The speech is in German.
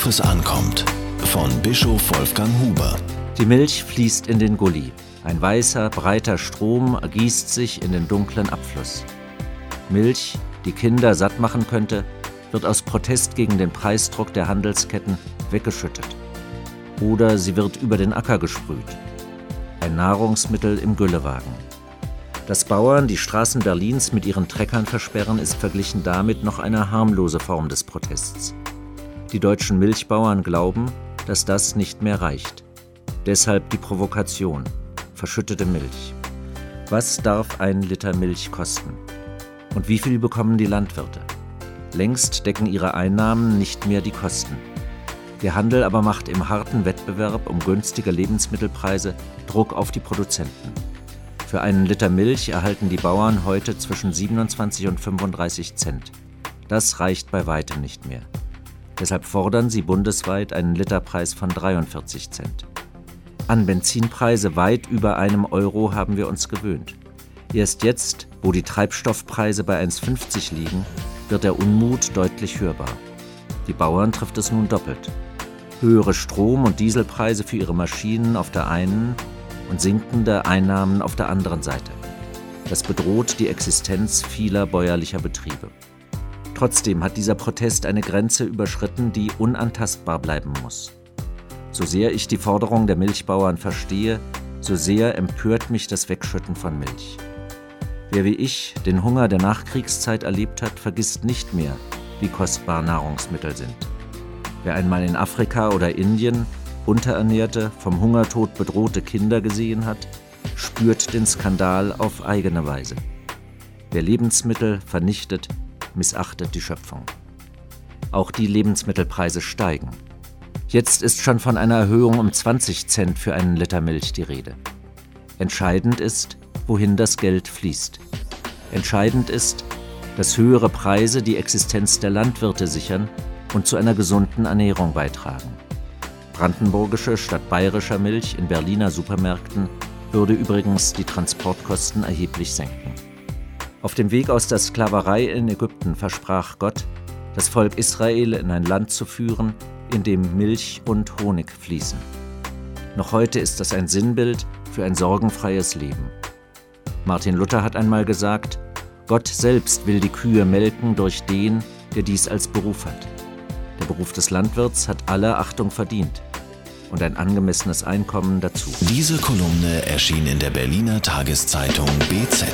Worauf es ankommt. Von Bischof Wolfgang Huber. Die Milch fließt in den Gully. Ein weißer, breiter Strom ergießt sich in den dunklen Abfluss. Milch, die Kinder satt machen könnte, wird aus Protest gegen den Preisdruck der Handelsketten weggeschüttet. Oder sie wird über den Acker gesprüht. Ein Nahrungsmittel im Güllewagen. Dass Bauern die Straßen Berlins mit ihren Treckern versperren, ist verglichen damit noch eine harmlose Form des Protests. Die deutschen Milchbauern glauben, dass das nicht mehr reicht. Deshalb die Provokation. Verschüttete Milch. Was darf ein Liter Milch kosten? Und wie viel bekommen die Landwirte? Längst decken ihre Einnahmen nicht mehr die Kosten. Der Handel aber macht im harten Wettbewerb um günstige Lebensmittelpreise Druck auf die Produzenten. Für einen Liter Milch erhalten die Bauern heute zwischen 27 und 35 Cent. Das reicht bei weitem nicht mehr. Deshalb fordern sie bundesweit einen Literpreis von 43 Cent. An Benzinpreise weit über einem Euro haben wir uns gewöhnt. Erst jetzt, wo die Treibstoffpreise bei 1,50 liegen, wird der Unmut deutlich hörbar. Die Bauern trifft es nun doppelt. Höhere Strom- und Dieselpreise für ihre Maschinen auf der einen und sinkende Einnahmen auf der anderen Seite. Das bedroht die Existenz vieler bäuerlicher Betriebe. Trotzdem hat dieser Protest eine Grenze überschritten, die unantastbar bleiben muss. So sehr ich die Forderung der Milchbauern verstehe, so sehr empört mich das Wegschütten von Milch. Wer wie ich den Hunger der Nachkriegszeit erlebt hat, vergisst nicht mehr, wie kostbar Nahrungsmittel sind. Wer einmal in Afrika oder Indien unterernährte, vom Hungertod bedrohte Kinder gesehen hat, spürt den Skandal auf eigene Weise. Wer Lebensmittel vernichtet, missachtet die Schöpfung. Auch die Lebensmittelpreise steigen. Jetzt ist schon von einer Erhöhung um 20 Cent für einen Liter Milch die Rede. Entscheidend ist, wohin das Geld fließt. Entscheidend ist, dass höhere Preise die Existenz der Landwirte sichern und zu einer gesunden Ernährung beitragen. Brandenburgische statt bayerischer Milch in Berliner Supermärkten würde übrigens die Transportkosten erheblich senken. Auf dem Weg aus der Sklaverei in Ägypten versprach Gott, das Volk Israel in ein Land zu führen, in dem Milch und Honig fließen. Noch heute ist das ein Sinnbild für ein sorgenfreies Leben. Martin Luther hat einmal gesagt, Gott selbst will die Kühe melken durch den, der dies als Beruf hat. Der Beruf des Landwirts hat alle Achtung verdient und ein angemessenes Einkommen dazu. Diese Kolumne erschien in der Berliner Tageszeitung BZ.